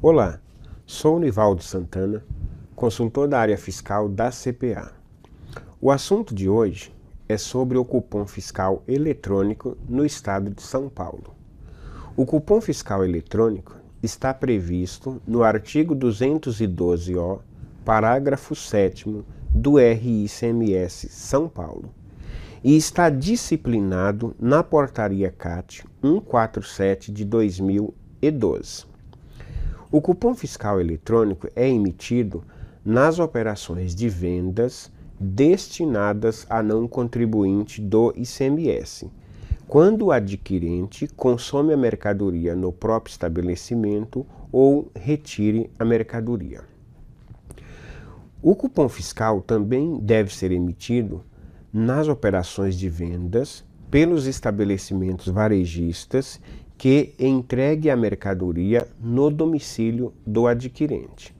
Olá, sou Nivaldo Santana, consultor da área fiscal da CPA. O assunto de hoje é sobre o cupom fiscal eletrônico no estado de São Paulo. O cupom fiscal eletrônico está previsto no artigo 212-O, parágrafo 7 do RICMS São Paulo e está disciplinado na Portaria CAT 147 de 2012. O cupom fiscal eletrônico é emitido nas operações de vendas destinadas a não contribuinte do ICMS, quando o adquirente consome a mercadoria no próprio estabelecimento ou retire a mercadoria. O cupom fiscal também deve ser emitido nas operações de vendas pelos estabelecimentos varejistas que entregue a mercadoria no domicílio do adquirente,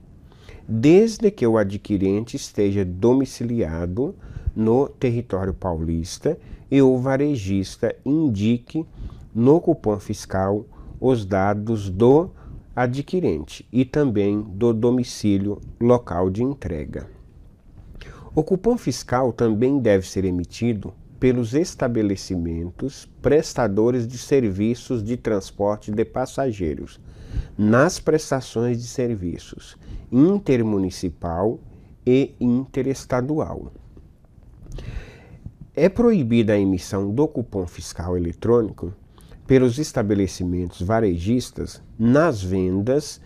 desde que o adquirente esteja domiciliado no território paulista e o varejista indique no cupom fiscal os dados do adquirente e também do domicílio local de entrega. O cupom fiscal também deve ser emitido pelos estabelecimentos prestadores de serviços de transporte de passageiros nas prestações de serviços intermunicipal e interestadual. É proibida a emissão do cupom fiscal eletrônico pelos estabelecimentos varejistas nas vendas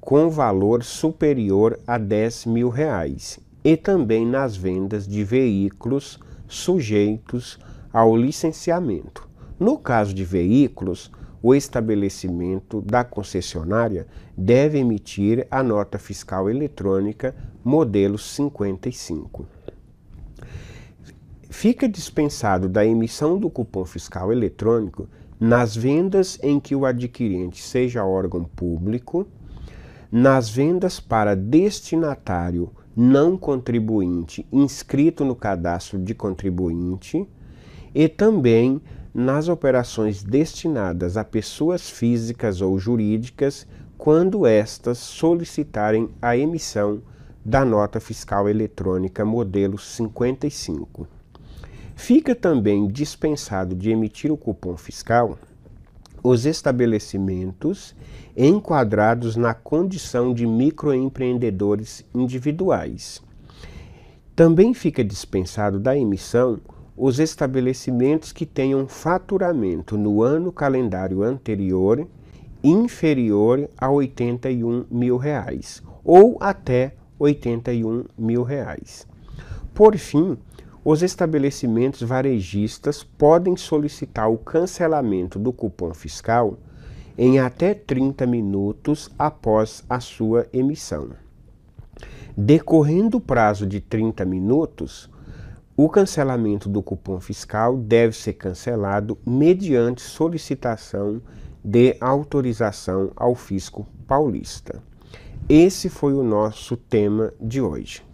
com valor superior a 10 mil reais e também nas vendas de veículos sujeitos ao licenciamento. No caso de veículos, o estabelecimento da concessionária deve emitir a nota fiscal eletrônica modelo 55. Fica dispensado da emissão do cupom fiscal eletrônico nas vendas em que o adquirente seja órgão público, nas vendas para destinatário não contribuinte inscrito no cadastro de contribuinte e também nas operações destinadas a pessoas físicas ou jurídicas quando estas solicitarem a emissão da nota fiscal eletrônica modelo 55. Fica também dispensado de emitir o cupom fiscal os estabelecimentos enquadrados na condição de microempreendedores individuais. Também fica dispensado da emissão os estabelecimentos que tenham faturamento no ano calendário anterior inferior a 81 mil reais ou até 81 mil reais. Por fim, os estabelecimentos varejistas podem solicitar o cancelamento do cupom fiscal em até 30 minutos após a sua emissão. Decorrendo o prazo de 30 minutos, o cancelamento do cupom fiscal deve ser cancelado mediante solicitação de autorização ao fisco paulista. Esse foi o nosso tema de hoje.